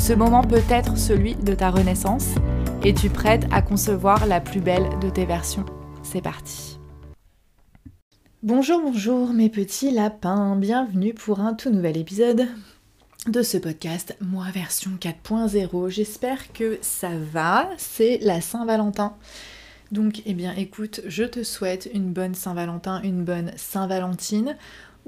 Ce moment peut être celui de ta renaissance. Es-tu prête à concevoir la plus belle de tes versions C'est parti Bonjour, bonjour mes petits lapins, bienvenue pour un tout nouvel épisode de ce podcast, moi version 4.0. J'espère que ça va, c'est la Saint-Valentin. Donc, eh bien, écoute, je te souhaite une bonne Saint-Valentin, une bonne Saint-Valentine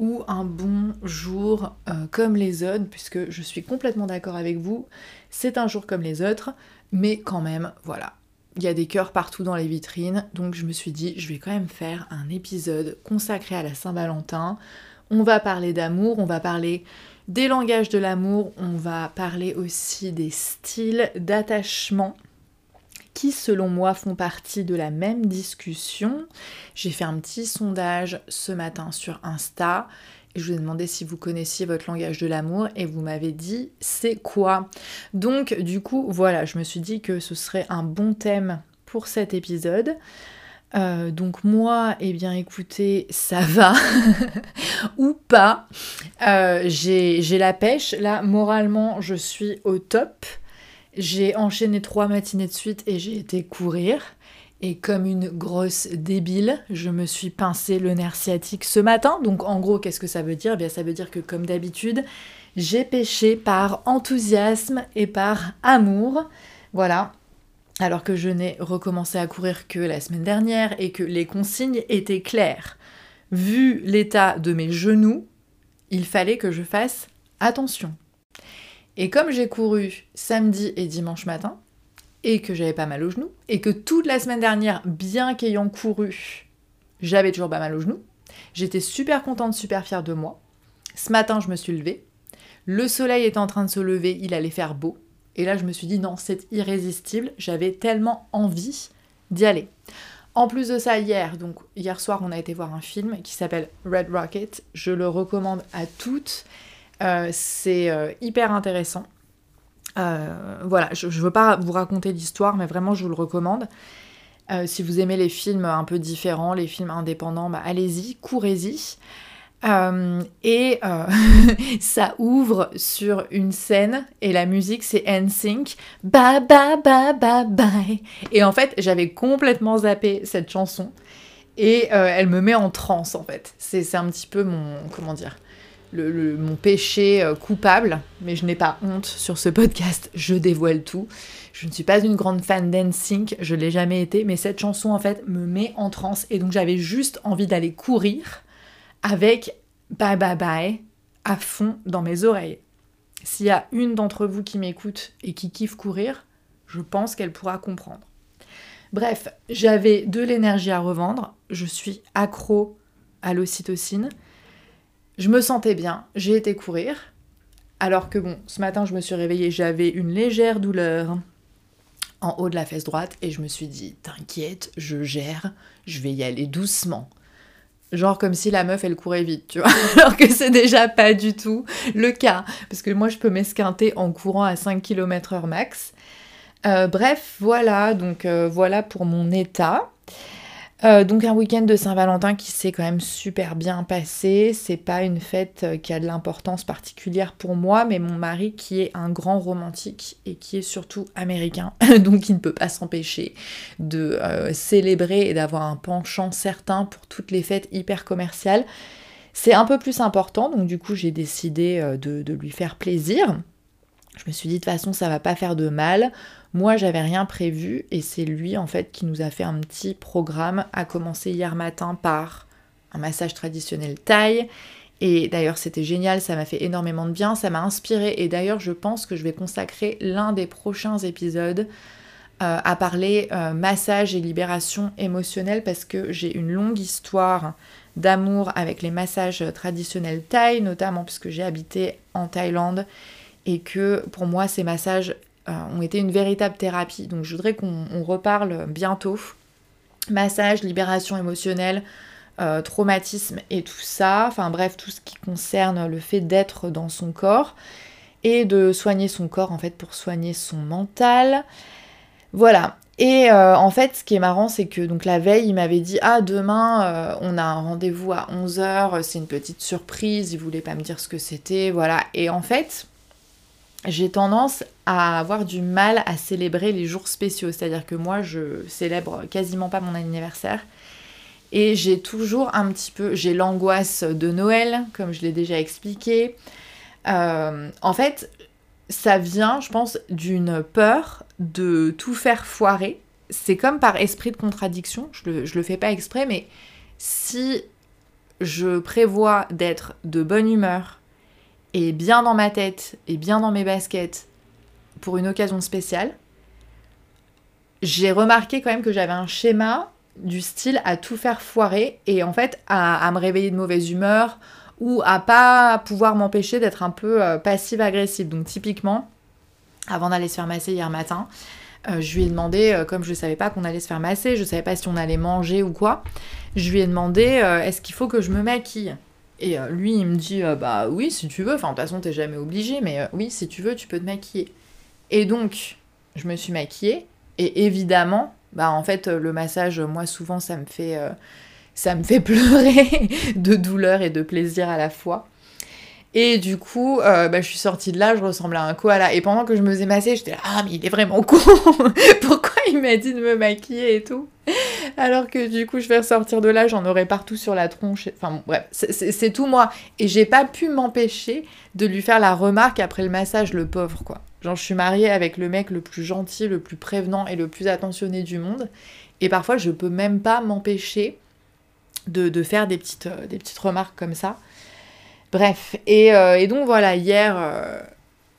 ou un bon jour euh, comme les autres, puisque je suis complètement d'accord avec vous, c'est un jour comme les autres, mais quand même, voilà. Il y a des cœurs partout dans les vitrines, donc je me suis dit, je vais quand même faire un épisode consacré à la Saint-Valentin. On va parler d'amour, on va parler des langages de l'amour, on va parler aussi des styles d'attachement qui selon moi font partie de la même discussion. J'ai fait un petit sondage ce matin sur Insta et je vous ai demandé si vous connaissiez votre langage de l'amour et vous m'avez dit c'est quoi? Donc du coup voilà, je me suis dit que ce serait un bon thème pour cet épisode. Euh, donc moi, eh bien écoutez, ça va ou pas? Euh, j'ai la pêche. Là, moralement, je suis au top. J'ai enchaîné trois matinées de suite et j'ai été courir. Et comme une grosse débile, je me suis pincé le nerf sciatique ce matin. Donc en gros, qu'est-ce que ça veut dire? Eh bien, Ça veut dire que comme d'habitude, j'ai pêché par enthousiasme et par amour. Voilà. Alors que je n'ai recommencé à courir que la semaine dernière et que les consignes étaient claires. Vu l'état de mes genoux, il fallait que je fasse attention. Et comme j'ai couru samedi et dimanche matin, et que j'avais pas mal au genou, et que toute la semaine dernière, bien qu'ayant couru, j'avais toujours pas mal au genou, j'étais super contente, super fière de moi. Ce matin, je me suis levée. Le soleil était en train de se lever, il allait faire beau. Et là, je me suis dit, non, c'est irrésistible. J'avais tellement envie d'y aller. En plus de ça, hier, donc hier soir, on a été voir un film qui s'appelle Red Rocket. Je le recommande à toutes. Euh, c'est euh, hyper intéressant. Euh, voilà, je ne veux pas vous raconter l'histoire, mais vraiment, je vous le recommande. si vous aimez les films un peu différents, les films indépendants, bah, allez-y, courez-y. et ça ouvre sur une scène et la musique c'est NSYNC. Bye bye bye bye bye. Et en fait, j'avais complètement zappé cette chanson et elle me met en transe en fait. C'est un petit peu mon comment dire mon péché euh, coupable, mais je n'ai pas honte sur ce podcast, je dévoile tout. Je ne suis pas une grande fan d'NSYNC, je l'ai jamais été, mais cette chanson en fait me met en transe et donc j'avais juste envie d'aller courir avec Bye Bye Bye à fond dans mes oreilles. S'il y a une d'entre vous qui m'écoute et qui kiffe courir, je pense qu'elle pourra comprendre. Bref, j'avais de l'énergie à revendre, je suis accro à l'ocytocine. Je me sentais bien, j'ai été courir. Alors que bon, ce matin je me suis réveillée, j'avais une légère douleur en haut de la fesse droite et je me suis dit, t'inquiète, je gère, je vais y aller doucement. Genre comme si la meuf elle courait vite, tu vois. Alors que c'est déjà pas du tout le cas. Parce que moi je peux m'esquinter en courant à 5 km h max. Euh, bref, voilà, donc euh, voilà pour mon état. Euh, donc un week-end de Saint-Valentin qui s'est quand même super bien passé. C'est pas une fête euh, qui a de l'importance particulière pour moi, mais mon mari qui est un grand romantique et qui est surtout américain, donc il ne peut pas s'empêcher de euh, célébrer et d'avoir un penchant certain pour toutes les fêtes hyper commerciales. C'est un peu plus important, donc du coup j'ai décidé de, lui faire plaisir. Je me suis dit de toute façon ça va pas faire de mal. Moi, j'avais rien prévu et c'est lui en fait qui nous a fait un petit programme à commencer hier matin par un massage traditionnel thaï. Et d'ailleurs, c'était génial, ça m'a fait énormément de bien, ça m'a inspiré. Et d'ailleurs, je pense que je vais consacrer l'un des prochains épisodes euh, à parler euh, massage et libération émotionnelle parce que j'ai une longue histoire d'amour avec les massages traditionnels thaï, notamment puisque j'ai habité en Thaïlande et que pour moi, ces massages ont été une véritable thérapie. Donc, je voudrais qu'on reparle bientôt. Massage, libération émotionnelle, euh, traumatisme et tout ça, enfin bref, tout ce qui concerne le fait d'être dans son corps et de soigner son corps en fait pour soigner son mental. Voilà. Et euh, en fait, ce qui est marrant, c'est que donc la veille, il m'avait dit Ah, demain, euh, on a un rendez-vous à 11h, c'est une petite surprise, il voulait pas me dire ce que c'était, voilà. Et en fait, j'ai tendance à avoir du mal à célébrer les jours spéciaux, c'est-à-dire que moi, je célèbre quasiment pas mon anniversaire. Et j'ai toujours un petit peu, j'ai l'angoisse de Noël, comme je l'ai déjà expliqué. Euh, en fait, ça vient, je pense, d'une peur de tout faire foirer. C'est comme par esprit de contradiction, je le, le fais pas exprès, mais si je prévois d'être de bonne humeur et bien dans ma tête et bien dans mes baskets pour une occasion spéciale, j'ai remarqué quand même que j'avais un schéma du style à tout faire foirer et en fait à, me réveiller de mauvaise humeur ou à pas pouvoir m'empêcher d'être un peu euh, passive-agressive. Donc typiquement, avant d'aller se faire masser hier matin, euh, je lui ai demandé, euh, comme je ne savais pas qu'on allait se faire masser, je ne savais pas si on allait manger ou quoi, je lui ai demandé est-ce qu'il faut que je me maquille? Et lui il me dit bah oui si tu veux, enfin de toute façon t'es jamais obligé, mais oui si tu veux tu peux te maquiller. Et donc je me suis maquillée et évidemment bah en fait le massage moi souvent ça me fait euh, ça me fait pleurer de douleur et de plaisir à la fois. Et du coup, euh, bah, je suis sortie de là, je ressemblais à un koala. Et pendant que je me faisais masser, j'étais là, ah, mais il est vraiment con Pourquoi il m'a dit de me maquiller et tout? Alors que du coup, je vais ressortir de là, j'en aurais partout sur la tronche. Enfin, bref, c'est tout moi. Et j'ai pas pu m'empêcher de lui faire la remarque après le massage, le pauvre, quoi. Genre, je suis mariée avec le mec le plus gentil, le plus prévenant et le plus attentionné du monde. Et parfois, je peux même pas m'empêcher de, faire des petites, euh, des petites remarques comme ça. Bref, et, euh, donc voilà, hier, euh,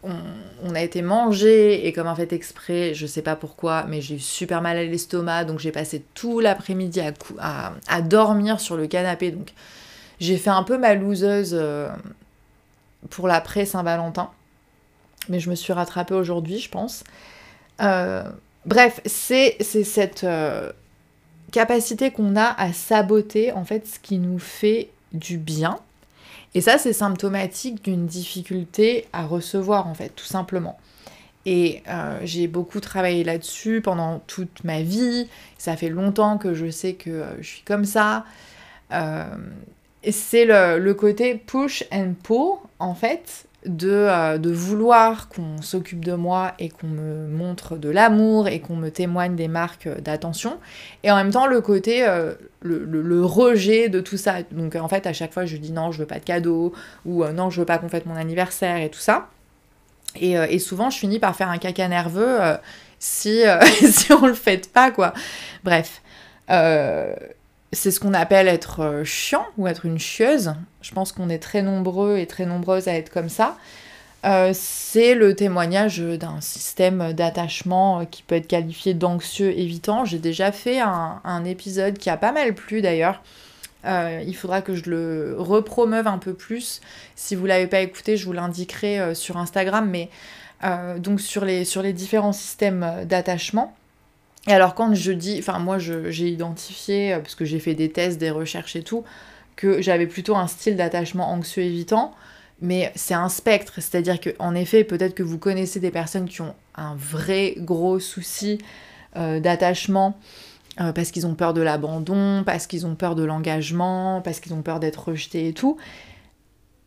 on, a été manger, et comme en fait exprès, je sais pas pourquoi, mais j'ai eu super mal à l'estomac, donc j'ai passé tout l'après-midi à, à, dormir sur le canapé. Donc j'ai fait un peu ma loseuse pour l'après Saint-Valentin mais je me suis rattrapée aujourd'hui, je pense. Euh, bref, c'est cette euh, capacité qu'on a à saboter en fait ce qui nous fait du bien. Et ça, c'est symptomatique d'une difficulté à recevoir en fait, tout simplement. Et euh, j'ai beaucoup travaillé là-dessus pendant toute ma vie. Ça fait longtemps que je sais que je suis comme ça. c'est le, le, côté push and pull, en fait, euh, de, vouloir qu'on s'occupe de moi et qu'on me montre de l'amour et qu'on me témoigne des marques d'attention. Et en même temps, le côté, euh, le, rejet de tout ça. Donc en fait, à chaque fois, je dis non, je veux pas de cadeau, ou euh, non, je veux pas qu'on fête mon anniversaire et tout ça. Et, souvent, je finis par faire un caca nerveux si, si on le fait pas, quoi. Bref c'est ce qu'on appelle être euh, chiant ou être une chieuse. Je pense qu'on est très nombreux et très nombreuses à être comme ça. Euh, c'est le témoignage d'un système d'attachement euh, qui peut être qualifié d'anxieux évitant. J'ai déjà fait un, épisode qui a pas mal plu d'ailleurs. il faudra que je le repromeuve un peu plus. Si vous l'avez pas écouté, je vous l'indiquerai sur Instagram. Mais donc sur les différents systèmes d'attachement. Et alors quand je dis, enfin moi j'ai identifié, euh, parce que j'ai fait des tests, des recherches et tout, que j'avais plutôt un style d'attachement anxieux évitant, mais c'est un spectre, c'est-à-dire qu'en effet, peut-être que vous connaissez des personnes qui ont un vrai gros souci euh, d'attachement, euh, parce qu'ils ont peur de l'abandon, parce qu'ils ont peur de l'engagement, parce qu'ils ont peur d'être rejetés et tout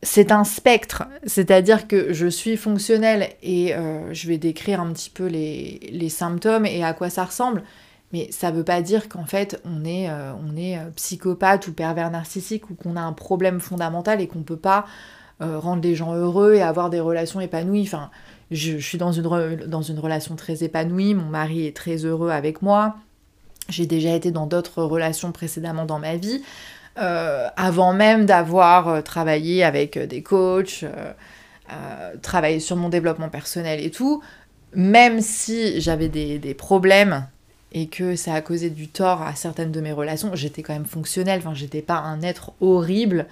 c'est un spectre, c'est-à-dire que je suis fonctionnelle et euh, je vais décrire un petit peu les, symptômes et à quoi ça ressemble, mais ça ne veut pas dire qu'en fait on est, euh, euh, psychopathe ou pervers narcissique ou qu'on a un problème fondamental et qu'on ne peut pas rendre les gens heureux et avoir des relations épanouies. Enfin, je, suis dans une relation très épanouie, mon mari est très heureux avec moi, j'ai déjà été dans d'autres relations précédemment dans ma vie. Avant même d'avoir travaillé avec des coachs, travaillé sur mon développement personnel et tout, même si j'avais des, des, problèmes et que ça a causé du tort à certaines de mes relations, j'étais quand même fonctionnelle, enfin j'étais pas un être horrible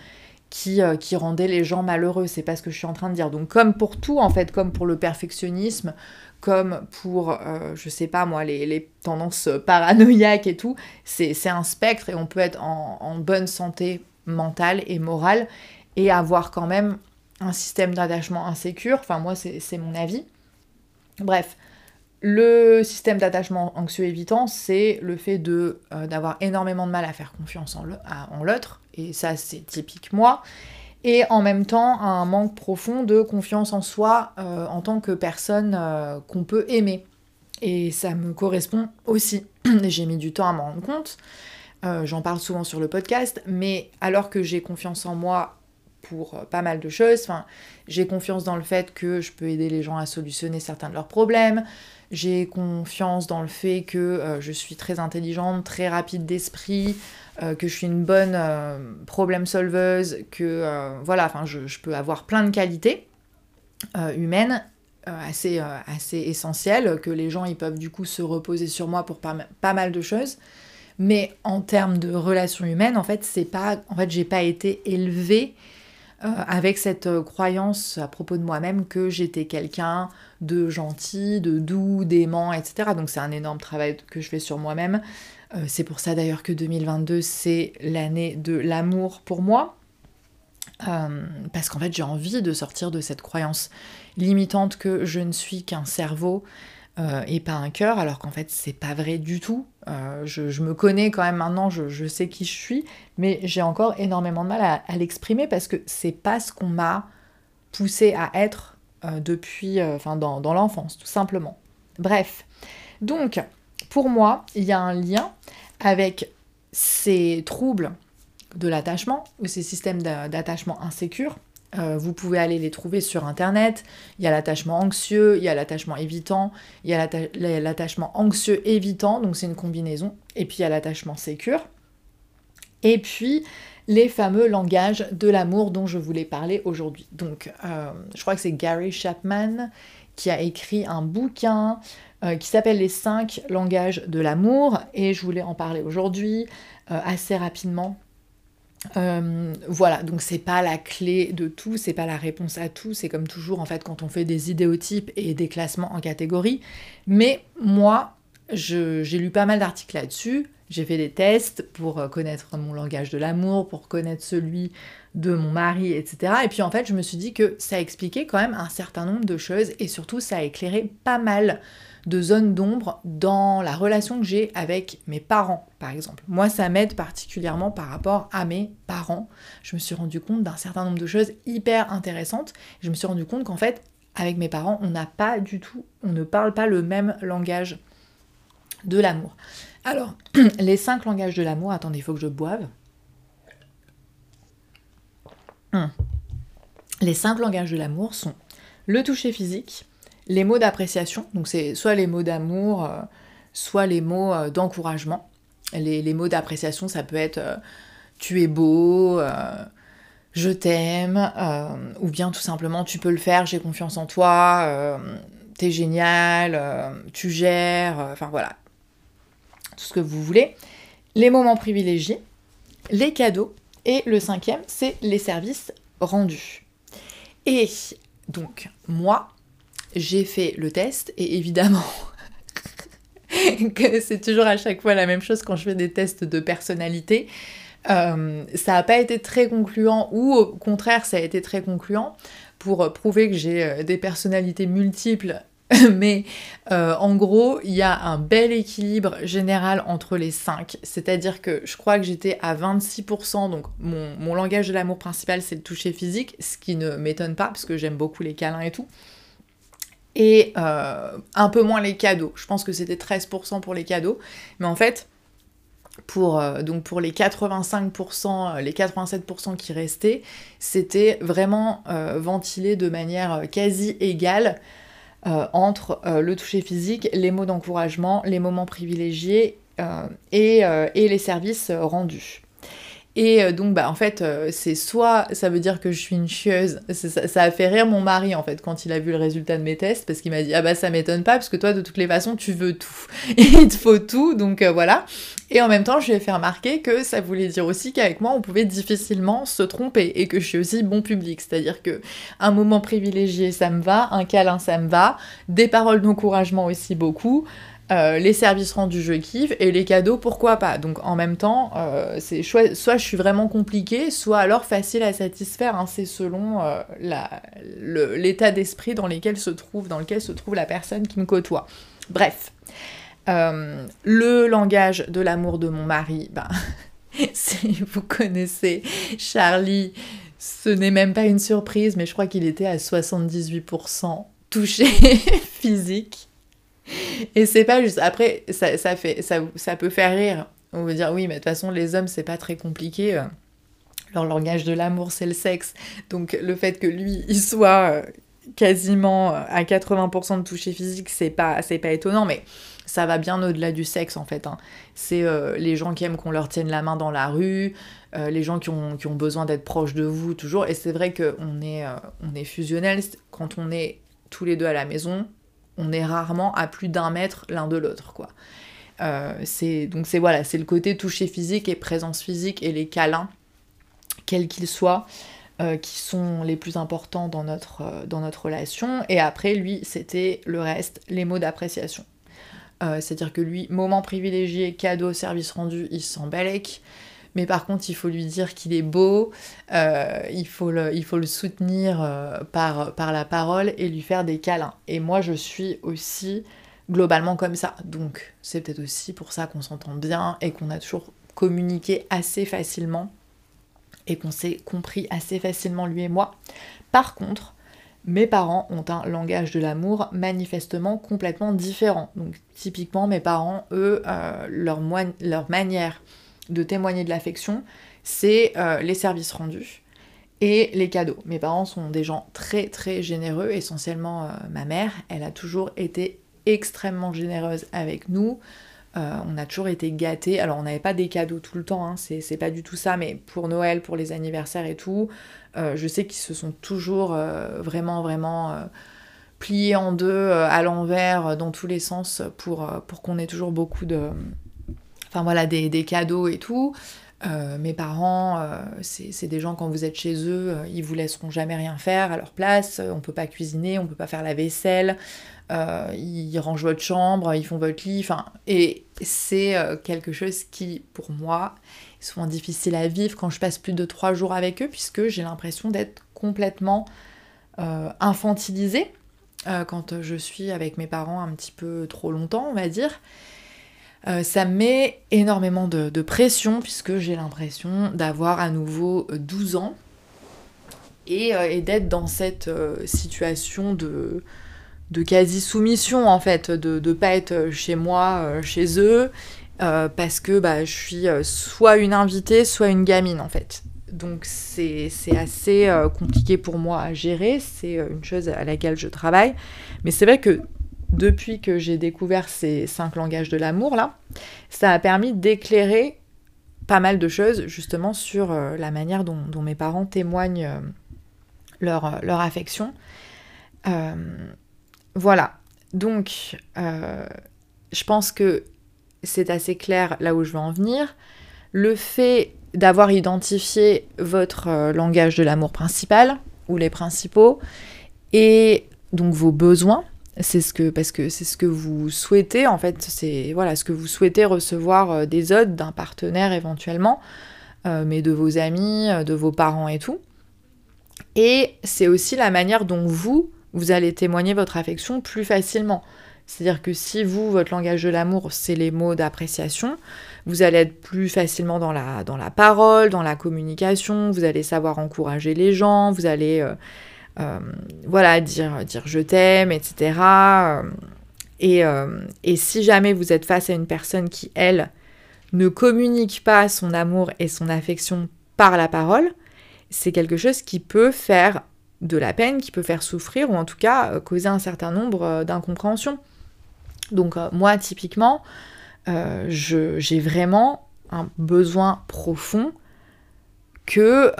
qui, euh, qui rendait les gens malheureux, c'est pas ce que je suis en train de dire. Donc comme pour tout en fait, comme pour le perfectionnisme, comme pour, euh, je sais pas moi, les, tendances paranoïaques et tout, c'est un spectre et on peut être en, bonne santé mentale et morale et avoir quand même un système d'attachement insécure, enfin moi c'est mon avis. Bref, le système d'attachement anxieux évitant, c'est le fait euh, d'avoir énormément de mal à faire confiance en l'autre, et ça c'est typique moi, et en même temps un manque profond de confiance en soi euh, en tant que personne euh, qu'on peut aimer. Et ça me correspond aussi. j'ai mis du temps à m'en rendre compte, j'en parle souvent sur le podcast, mais alors que j'ai confiance en moi pour pas mal de choses, j'ai confiance dans le fait que je peux aider les gens à solutionner certains de leurs problèmes, j'ai confiance dans le fait que euh, je suis très intelligente, très rapide d'esprit, euh, que je suis une bonne euh, problème solveuse, que voilà, enfin je, peux avoir plein de qualités humaines assez, assez essentielles, que les gens ils peuvent du coup se reposer sur moi pour pas, mal de choses. Mais en termes de relations humaines, en fait, c'est pas, en fait, j'ai pas été élevée euh, avec cette euh, croyance à propos de moi-même que j'étais quelqu'un de gentil, de doux, d'aimant, etc. Donc c'est un énorme travail que je fais sur moi-même. Euh, c'est pour ça d'ailleurs que 2022, c'est l'année de l'amour pour moi. parce qu'en fait, j'ai envie de sortir de cette croyance limitante que je ne suis qu'un cerveau euh, et pas un cœur, alors qu'en fait c'est pas vrai du tout. Euh, je, me connais quand même maintenant, je, sais qui je suis, mais j'ai encore énormément de mal à, l'exprimer parce que c'est pas ce qu'on m'a poussé à être euh, depuis, enfin dans, dans l'enfance, tout simplement. Bref, donc pour moi, il y a un lien avec ces troubles de l'attachement ou ces systèmes d'attachement insécures euh, vous pouvez aller les trouver sur internet. Il y a l'attachement anxieux, il y a l'attachement évitant, il y a l'attachement anxieux évitant, donc c'est une combinaison. Et puis il y a l'attachement sécure. Et puis les fameux langages de l'amour dont je voulais parler aujourd'hui. Donc euh, je crois que c'est Gary Chapman qui a écrit un bouquin euh, qui s'appelle Les 5 langages de l'amour et je voulais en parler aujourd'hui assez rapidement euh, voilà, donc c'est pas la clé de tout, c'est pas la réponse à tout, c'est comme toujours en fait quand on fait des idéotypes et des classements en catégories. Mais moi, j'ai lu pas mal d'articles là-dessus, j'ai fait des tests pour euh, connaître mon langage de l'amour, pour connaître celui de mon mari, etc. Et puis en fait, je me suis dit que ça expliquait quand même un certain nombre de choses et surtout ça a éclairé pas mal de zones d'ombre dans la relation que j'ai avec mes parents, par exemple. Moi, ça m'aide particulièrement par rapport à mes parents. Je me suis rendu compte d'un certain nombre de choses hyper intéressantes. Je me suis rendu compte qu'en fait, avec mes parents, on n'a pas du tout, on ne parle pas le même langage de l'amour. Alors, les cinq langages de l'amour, attendez, il faut que je boive. Les cinq langages de l'amour sont le toucher physique, les mots d'appréciation, donc c'est soit les mots d'amour, euh, soit les mots euh, d'encouragement. Les, mots d'appréciation, ça peut être euh, tu es beau, je t'aime, ou bien tout simplement tu peux le faire, j'ai confiance en toi, t'es génial, tu gères, enfin voilà, tout ce que vous voulez. Les moments privilégiés, les cadeaux, et le cinquième, c'est les services rendus. Et donc, moi, j'ai fait le test et évidemment que c'est toujours à chaque fois la même chose quand je fais des tests de personnalité. Euh, ça n'a pas été très concluant ou au contraire ça a été très concluant pour prouver que j'ai euh, des personnalités multiples mais euh, en gros, il y a un bel équilibre général entre les cinq. C'est-à-dire que je crois que j'étais à 26%, donc mon, mon langage de l'amour principal, c'est le toucher physique, ce qui ne m'étonne pas, parce que j'aime beaucoup les câlins et tout et euh, un peu moins les cadeaux. Je pense que c'était 13% pour les cadeaux, mais en fait, pour, euh, donc pour les 85%, euh, les 87% qui restaient, c'était vraiment ventilé de manière quasi égale entre le toucher physique, les mots d'encouragement, les moments privilégiés et, et, les services rendus. Et donc, bah, en fait, c'est soit ça veut dire que je suis une chieuse. Ça, a fait rire mon mari, en fait, quand il a vu le résultat de mes tests, parce qu'il m'a dit Ah bah, ça m'étonne pas, parce que toi, de toutes les façons, tu veux tout. il te faut tout, donc voilà. Et en même temps, je lui ai fait remarquer que ça voulait dire aussi qu'avec moi, on pouvait difficilement se tromper et que je suis aussi bon public. C'est-à-dire que un moment privilégié, ça me va, un câlin, ça me va, des paroles d'encouragement aussi beaucoup. Euh, les services rendus, je kiffe, et les cadeaux, pourquoi pas. Donc en même temps, euh, c'est soit je suis vraiment compliquée, soit alors facile à satisfaire. Hein. C'est selon euh, l'état d'esprit dans, lequel se trouve, dans lequel se trouve la personne qui me côtoie. Bref. le langage de l'amour de mon mari, ben, si vous connaissez Charlie, ce n'est même pas une surprise, mais je crois qu'il était à 78% touché physique. Et c'est pas juste. Après, ça, ça fait, ça, ça, peut faire rire. On veut dire, oui, mais de toute façon, les hommes, c'est pas très compliqué. Leur langage de l'amour, c'est le sexe. Donc, le fait que lui, il soit euh, quasiment à 80% de toucher physique, c'est pas, pas étonnant, mais ça va bien au-delà du sexe, en fait. Hein. C'est euh, les gens qui aiment qu'on leur tienne la main dans la rue, euh, les gens qui ont, qui ont besoin d'être proches de vous, toujours. Et c'est vrai qu'on est, on est fusionnel quand on est tous les deux à la maison on est rarement à plus d'un mètre l'un de l'autre, quoi. Euh, c'est donc c'est voilà, c'est le côté toucher physique et présence physique et les câlins, quels qu'ils soient, euh, qui sont les plus importants dans notre, euh, dans notre relation. Et après, lui, c'était le reste, les mots d'appréciation. C'est-à-dire que lui, moment privilégié, cadeau, service rendu, il s'en balèque mais par contre il faut lui dire qu'il est beau, euh, il, faut le, soutenir euh, par, par la parole et lui faire des câlins. Et moi je suis aussi globalement comme ça, donc c'est peut-être aussi pour ça qu'on s'entend bien et qu'on a toujours communiqué assez facilement et qu'on s'est compris assez facilement lui et moi. Par contre, mes parents ont un langage de l'amour manifestement complètement différent. Donc typiquement mes parents, eux, euh, leur, leur manière de témoigner de l'affection, c'est euh, les services rendus et les cadeaux. Mes parents sont des gens très très généreux, essentiellement euh, ma mère, elle a toujours été extrêmement généreuse avec nous. Euh, on a toujours été gâtés. Alors, on n'avait pas des cadeaux tout le temps, hein, c'est pas du tout ça, mais pour Noël, pour les anniversaires et tout, je sais qu'ils se sont toujours vraiment, vraiment pliés en deux, à l'envers, dans tous les sens, pour, pour qu'on ait toujours beaucoup de, enfin voilà, des, cadeaux et tout. Euh, mes parents, euh, c'est des gens quand vous êtes chez eux, euh, ils vous laisseront jamais rien faire à leur place. On peut pas cuisiner, on peut pas faire la vaisselle. ils rangent votre chambre, ils font votre lit. Et c'est quelque chose qui, pour moi, est souvent difficile à vivre quand je passe plus de trois jours avec eux, puisque j'ai l'impression d'être complètement infantilisée quand je suis avec mes parents un petit peu trop longtemps, on va dire. Euh, ça met énormément de, pression puisque j'ai l'impression d'avoir à nouveau 12 ans et, euh, d'être dans cette euh, situation de, quasi-soumission en fait, de ne pas être chez moi, chez eux, parce que bah, je suis soit une invitée, soit une gamine en fait. Donc c'est assez compliqué pour moi à gérer, c'est une chose à laquelle je travaille. Mais c'est vrai que depuis que j'ai découvert ces cinq langages de l'amour là, ça a permis d'éclairer pas mal de choses justement sur euh, la manière dont, mes parents témoignent euh, euh, leur, affection. voilà, donc je pense que c'est assez clair là où je veux en venir. Le fait d'avoir identifié votre langage de l'amour principal ou les principaux et donc vos besoins, c'est ce que parce que c'est ce que vous souhaitez en fait. C'est voilà ce que vous souhaitez recevoir euh, des autres d'un partenaire éventuellement euh, mais de vos amis euh, de vos parents et tout. Et c'est aussi la manière dont vous vous allez témoigner votre affection plus facilement. C'est-à-dire que si vous votre langage de l'amour c'est les mots d'appréciation vous allez être plus facilement dans la dans la parole dans la communication vous allez savoir encourager les gens vous allez voilà, dire, dire je t'aime, etc. Et, euh, et, si jamais vous êtes face à une personne qui, elle, ne communique pas son amour et son affection par la parole, c'est quelque chose qui peut faire de la peine, qui peut faire souffrir ou en tout cas euh, causer un certain nombre d'incompréhensions. Donc moi, typiquement, j'ai vraiment un besoin profond que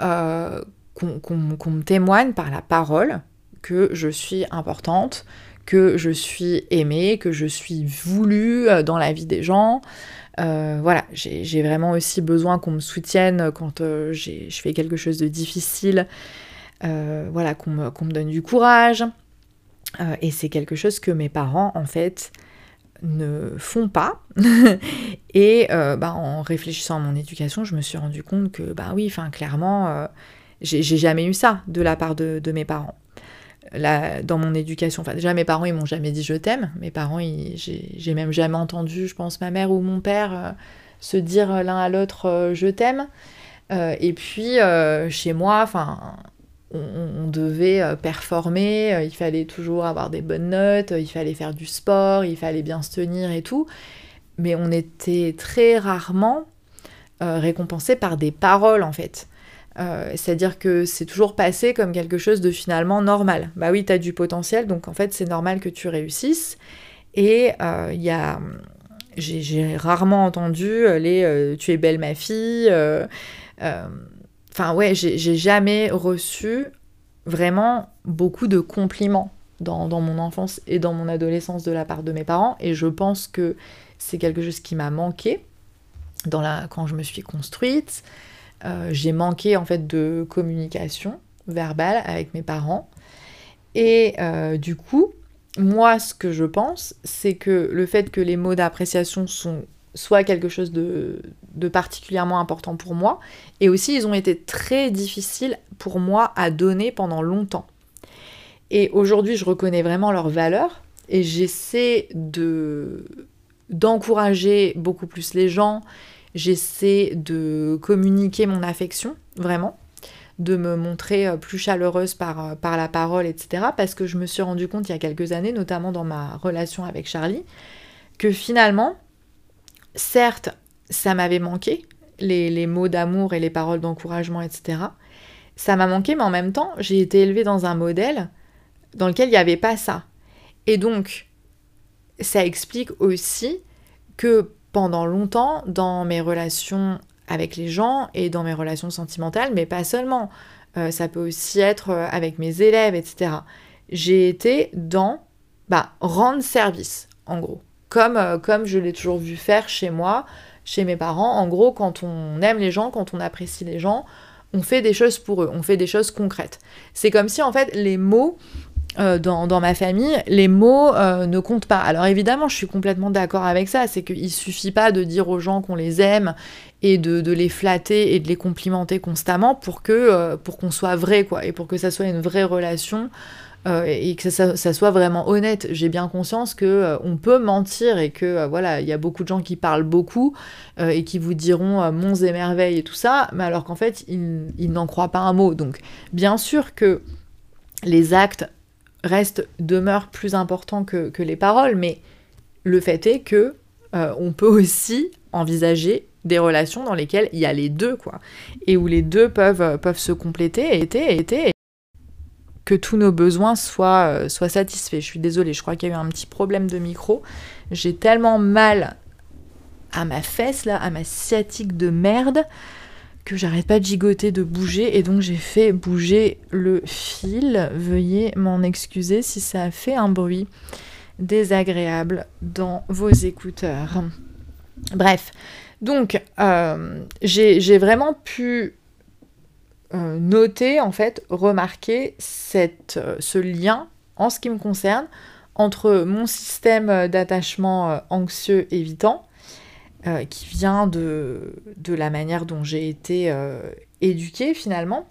qu'on me témoigne par la parole que je suis importante, que je suis aimée, que je suis voulue dans la vie des gens. voilà, j'ai vraiment aussi besoin qu'on me soutienne quand je fais quelque chose de difficile. voilà, qu'on me, donne du courage. et c'est quelque chose que mes parents, en fait, ne font pas. et euh, bah, en réfléchissant à mon éducation, je me suis rendu compte que, bah oui, enfin, clairement, euh, j'ai jamais eu ça de la part de, mes parents. Dans mon éducation, enfin, déjà, mes parents, ils m'ont jamais dit je t'aime. Mes parents, j'ai même jamais entendu, je pense, ma mère ou mon père euh, se dire l'un à l'autre je t'aime. et puis, chez moi, enfin, on, devait euh, performer, euh, il fallait toujours avoir des bonnes notes, il fallait faire du sport, il fallait bien se tenir et tout. Mais on était très rarement euh, récompensé par des paroles en fait. C'est-à-dire que c'est toujours passé comme quelque chose de finalement normal. Bah oui, tu as du potentiel, donc en fait c'est normal que tu réussisses. Et il y a... J'ai rarement entendu les tu es belle ma fille Enfin ouais, j'ai jamais reçu vraiment beaucoup de compliments dans, mon enfance et dans mon adolescence de la part de mes parents. Et je pense que c'est quelque chose qui m'a manqué dans la, quand je me suis construite. Euh, j'ai manqué en fait de communication verbale avec mes parents. Et euh, du coup, moi, ce que je pense, c'est que le fait que les mots d'appréciation sont soit quelque chose de, particulièrement important pour moi, et aussi ils ont été très difficiles pour moi à donner pendant longtemps. Et aujourd'hui, je reconnais vraiment leur valeur, et j'essaie de d'encourager beaucoup plus les gens, j'essaie de communiquer mon affection, vraiment, de me montrer euh, plus chaleureuse par, euh, par la parole, etc. Parce que je me suis rendu compte il y a quelques années, notamment dans ma relation avec Charlie, que finalement, certes, ça m'avait manqué, les, mots d'amour et les paroles d'encouragement, etc. Ça m'a manqué, mais en même temps, j'ai été élevée dans un modèle dans lequel il n'y avait pas ça. Et donc, ça explique aussi que pendant longtemps, dans mes relations avec les gens et dans mes relations sentimentales, mais pas seulement, euh, ça peut aussi être euh, avec mes élèves, etc. J'ai été dans bah, rendre service, en gros. Euh, comme, je l'ai toujours vu faire chez moi, chez mes parents. En gros, quand on aime les gens, quand on apprécie les gens, on fait des choses pour eux, on fait des choses concrètes. C'est comme si en fait les mots euh, dans, ma famille, les mots euh, ne comptent pas. Alors évidemment, je suis complètement d'accord avec ça, c'est qu'il suffit pas de dire aux gens qu'on les aime et de, les flatter et de les complimenter constamment pour que pour qu'on soit vrai quoi et pour que ça soit une vraie relation euh, et que ça, soit vraiment honnête. J'ai bien conscience que euh, on peut mentir et que euh, voilà, il y a beaucoup de gens qui parlent beaucoup et qui vous diront monts et merveilles et tout ça, mais alors qu'en fait ils, n'en croient pas un mot. Donc bien sûr que les actes restent demeurent plus importants que, les paroles, mais le fait est que on peut aussi envisager des relations dans lesquelles il y a les deux, quoi, et où les deux peuvent, peuvent se compléter, et été, que tous nos besoins soient, euh, soient satisfaits. Je suis désolée, je crois qu'il y a eu un petit problème de micro. J'ai tellement mal à ma fesse, là, à ma sciatique de merde, que j'arrête pas de gigoter, de bouger, et donc j'ai fait bouger le fil. Veuillez m'en excuser si ça fait un bruit désagréable dans vos écouteurs. Bref, donc euh, j'ai vraiment pu euh, noter, en fait, remarquer euh, ce lien, en ce qui me concerne, entre mon système d'attachement anxieux évitant, qui vient de, de, la manière dont j'ai été éduquée finalement,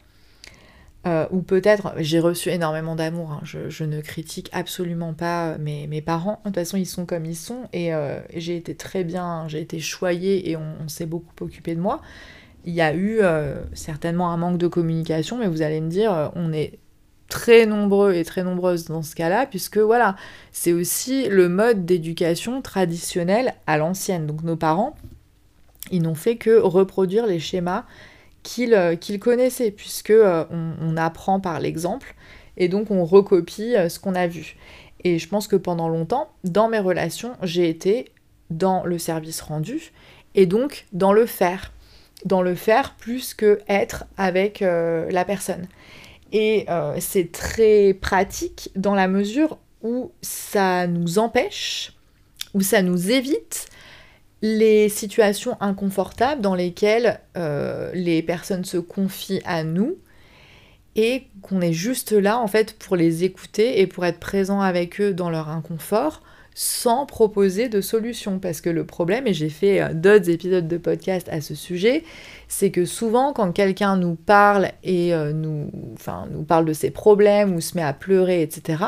ou peut-être j'ai reçu énormément d'amour, hein. je, ne critique absolument pas mes, mes, parents, de toute façon ils sont comme ils sont, et, j'ai été très bien, j'ai été choyée et on s'est beaucoup occupé de moi, il y a eu euh, certainement un manque de communication, mais vous allez me dire, euh, on est très nombreux et très nombreuses dans ce cas-là, puisque voilà, c'est aussi le mode d'éducation traditionnel à l'ancienne. Donc nos parents, ils n'ont fait que reproduire les schémas qu'ils euh, connaissaient, puisque on, apprend par l'exemple, et donc on recopie ce qu'on a vu. Et je pense que pendant longtemps, dans mes relations, j'ai été dans le service rendu, et donc dans le faire. dans le faire plus que être avec euh, la personne. Et euh, c'est très pratique dans la mesure où ça nous empêche, où ça nous évite les situations inconfortables dans lesquelles euh, les personnes se confient à nous et qu'on est juste là en fait pour les écouter et pour être présent avec eux dans leur inconfort sans proposer de solution. Parce que le problème, et j'ai fait euh, d'autres épisodes de podcast à ce sujet, c'est que souvent quand quelqu'un nous parle et euh, nous, parle de ses problèmes ou se met à pleurer, etc.,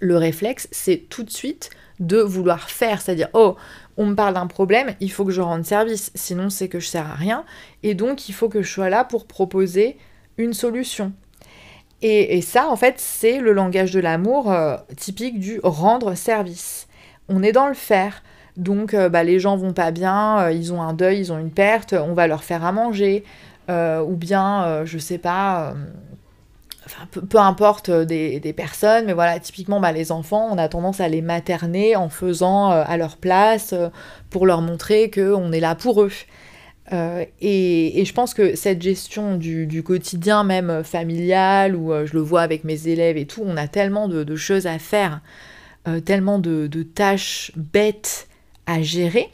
le réflexe, c'est tout de suite de vouloir faire, c'est-à-dire, oh, on me parle d'un problème, il faut que je rende service, sinon c'est que je sers à rien, et donc il faut que je sois là pour proposer une solution. Et, ça, en fait, c'est le langage de l'amour euh, typique du rendre service. On est dans le faire. Donc, euh, bah, les gens vont pas bien, euh, ils ont un deuil, ils ont une perte, on va leur faire à manger. ou bien, je sais pas, peu, importe des, personnes, mais voilà, typiquement, bah, les enfants, on a tendance à les materner en faisant à leur place pour leur montrer qu'on est là pour eux. Euh, et, je pense que cette gestion du, quotidien, même familial, où euh, je le vois avec mes élèves et tout, on a tellement de, choses à faire, euh, tellement de, tâches bêtes à gérer,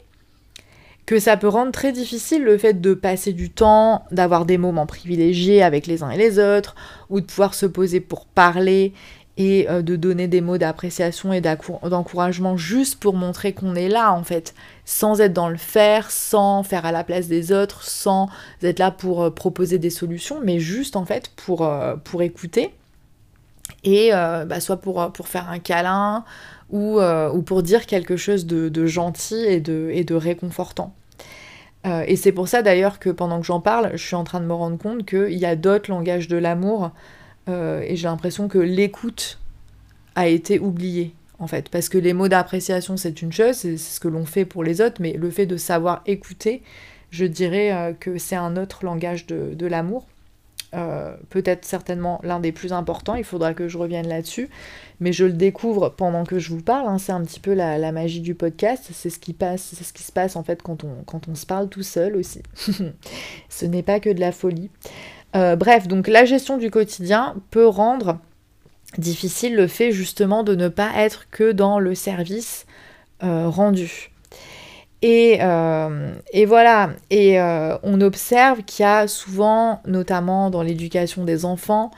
que ça peut rendre très difficile le fait de passer du temps, d'avoir des moments privilégiés avec les uns et les autres, ou de pouvoir se poser pour parler et euh, de donner des mots d'appréciation et d'encouragement juste pour montrer qu'on est là en fait, sans être dans le faire, sans faire à la place des autres, sans être là pour euh, proposer des solutions, mais juste en fait pour, euh, pour écouter et bah, soit pour, pour faire un câlin ou, ou pour dire quelque chose de, gentil et de, et de réconfortant. et c'est pour ça d'ailleurs que pendant que j'en parle, je suis en train de me rendre compte qu'il y a d'autres langages de l'amour euh, et j'ai l'impression que l'écoute a été oubliée, en fait. Parce que les mots d'appréciation, c'est une chose, c'est ce que l'on fait pour les autres, mais le fait de savoir écouter, je dirais euh, que c'est un autre langage de, l'amour. Euh, peut-être certainement l'un des plus importants, il faudra que je revienne là-dessus, mais je le découvre pendant que je vous parle, hein. c'est un petit peu la, magie du podcast, c'est ce qui passe, c'est ce qui se passe en fait quand on, quand on se parle tout seul aussi. ce n'est pas que de la folie. Euh, bref, donc la gestion du quotidien peut rendre difficile le fait justement de ne pas être que dans le service euh, rendu. Et, euh, voilà, et on observe qu'il y a souvent, notamment dans l'éducation des enfants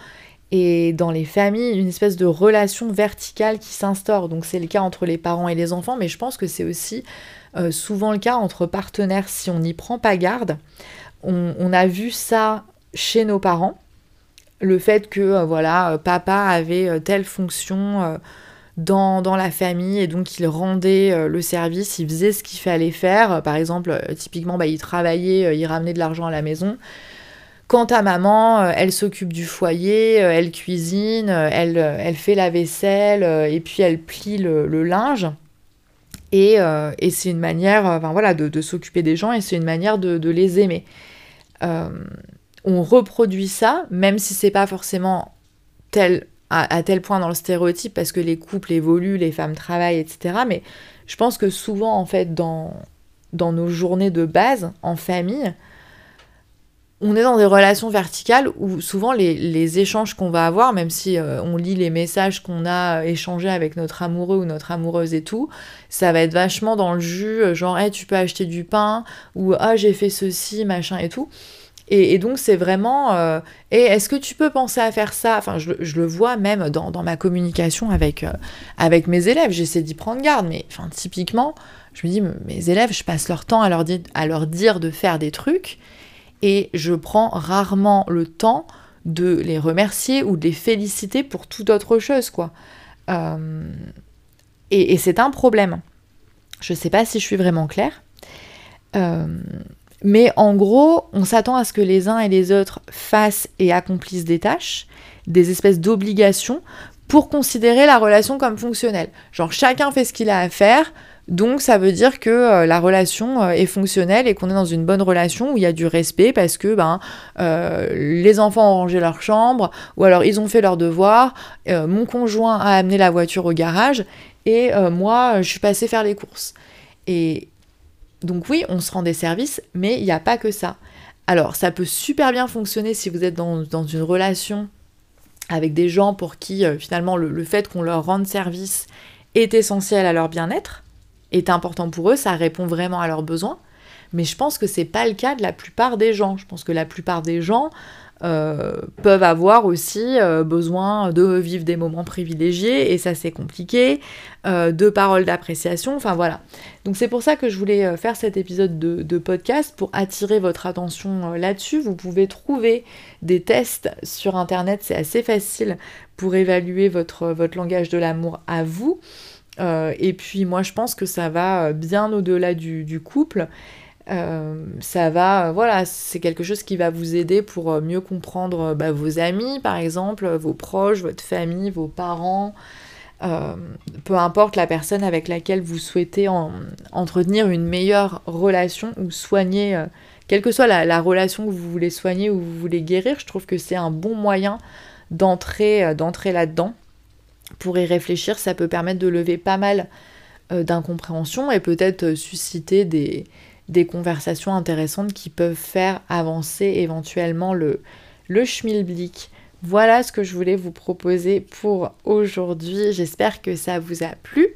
et dans les familles, une espèce de relation verticale qui s'instaure. Donc c'est le cas entre les parents et les enfants, mais je pense que c'est aussi souvent le cas entre partenaires si on n'y prend pas garde. on, a vu ça chez nos parents. Le fait que euh, voilà, euh, papa avait euh, telle fonction dans, la famille et donc il rendait le service, il faisait ce qu'il fallait faire. Par exemple, typiquement, bah, il travaillait, il ramenait de l'argent à la maison. Quant à maman, elle s'occupe du foyer, elle cuisine, elle, elle, fait la vaisselle et puis elle plie le, linge. Et, c'est une manière voilà, de, s'occuper des gens et c'est une manière de, les aimer on reproduit ça, même si c'est pas forcément tel, à, tel point dans le stéréotype, parce que les couples évoluent, les femmes travaillent, etc. Mais je pense que souvent, en fait, dans, dans nos journées de base, en famille, on est dans des relations verticales où souvent les, échanges qu'on va avoir, même si euh, on lit les messages qu'on a échangés avec notre amoureux ou notre amoureuse et tout, ça va être vachement dans le jus, euh, genre hey, tu peux acheter du pain ou ah j'ai fait ceci, machin et tout. Et, donc c'est vraiment, euh, et est-ce que tu peux penser à faire ça? Enfin, je, le vois même dans, ma communication avec, euh, avec mes élèves, j'essaie d'y prendre garde, mais enfin, typiquement, je me dis, mes élèves, je passe leur temps à leur, à leur dire de faire des trucs, et je prends rarement le temps de les remercier ou de les féliciter pour toute autre chose, quoi. Euh, et, c'est un problème. Je sais pas si je suis vraiment claire. Mais en gros, on s'attend à ce que les uns et les autres fassent et accomplissent des tâches, des espèces d'obligations, pour considérer la relation comme fonctionnelle. Genre chacun fait ce qu'il a à faire, donc ça veut dire que euh, la relation euh, est fonctionnelle et qu'on est dans une bonne relation où il y a du respect parce que ben, euh, les enfants ont rangé leur chambre ou alors ils ont fait leurs devoirs, mon conjoint a amené la voiture au garage et moi je suis passée faire les courses. Et, Donc oui, on se rend des services, mais il n'y a pas que ça. Alors, ça peut super bien fonctionner si vous êtes dans, une relation avec des gens pour qui euh, finalement le, fait qu'on leur rende service est essentiel à leur bien-être, est important pour eux, ça répond vraiment à leurs besoins. Mais je pense que c'est pas le cas de la plupart des gens. Je pense que la plupart des gens euh, peuvent avoir aussi euh, besoin de vivre des moments privilégiés et ça c'est compliqué, euh, de paroles d'appréciation, enfin voilà. Donc c'est pour ça que je voulais faire cet épisode de, podcast pour attirer votre attention là-dessus. Vous pouvez trouver des tests sur internet, c'est assez facile pour évaluer votre, votre langage de l'amour à vous. et puis moi je pense que ça va bien au-delà du couple euh, ça va, euh, voilà, c'est quelque chose qui va vous aider pour euh, mieux comprendre bah, vos amis, par exemple, vos proches, votre famille, vos parents, peu importe la personne avec laquelle vous souhaitez entretenir une meilleure relation ou soigner, quelle que soit la, relation que vous voulez soigner ou vous voulez guérir, je trouve que c'est un bon moyen d'entrer, d'entrer là-dedans. Pour y réfléchir, ça peut permettre de lever pas mal d'incompréhension et peut-être susciter des, des conversations intéressantes qui peuvent faire avancer éventuellement le, le schmilblick. Voilà ce que je voulais vous proposer pour aujourd'hui. J'espère que ça vous a plu.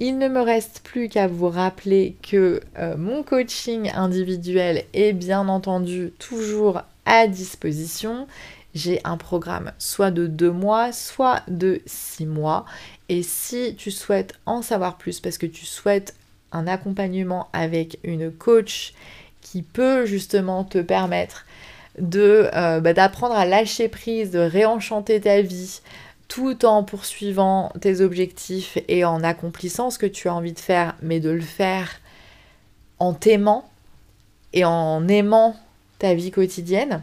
Il ne me reste plus qu'à vous rappeler que euh, mon coaching individuel est bien entendu toujours à disposition. J'ai un programme soit de deux mois, soit de six mois. Et si tu souhaites en savoir plus parce que tu souhaites un accompagnement avec une coach qui peut justement te permettre de euh, bah, d'apprendre à lâcher prise, de réenchanter ta vie tout en poursuivant tes objectifs et en accomplissant ce que tu as envie de faire, mais de le faire en t'aimant et en aimant ta vie quotidienne.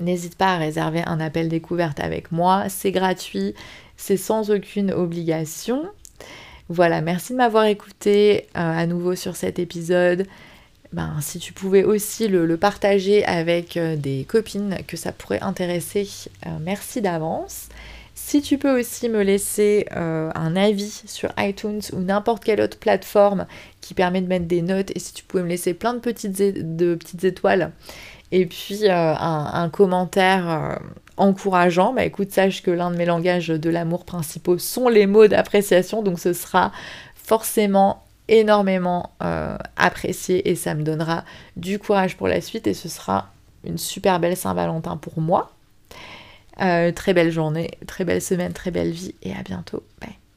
N'hésite pas à réserver un appel découverte avec moi, c'est gratuit, c'est sans aucune obligation. Voilà, merci de m'avoir écouté euh, à nouveau sur cet épisode. Ben, si tu pouvais aussi le, partager avec euh, des copines que ça pourrait intéresser, euh, merci d'avance. Si tu peux aussi me laisser un avis sur iTunes ou n'importe quelle autre plateforme qui permet de mettre des notes, et si tu pouvais me laisser plein de petites, de petites étoiles, et puis un, commentaire encourageant, bah écoute, sache que l'un de mes langages de l'amour principaux sont les mots d'appréciation, donc ce sera forcément énormément euh, apprécié et ça me donnera du courage pour la suite et ce sera une super belle Saint-Valentin pour moi. Euh, très belle journée, très belle semaine, très belle vie et à bientôt. Bye.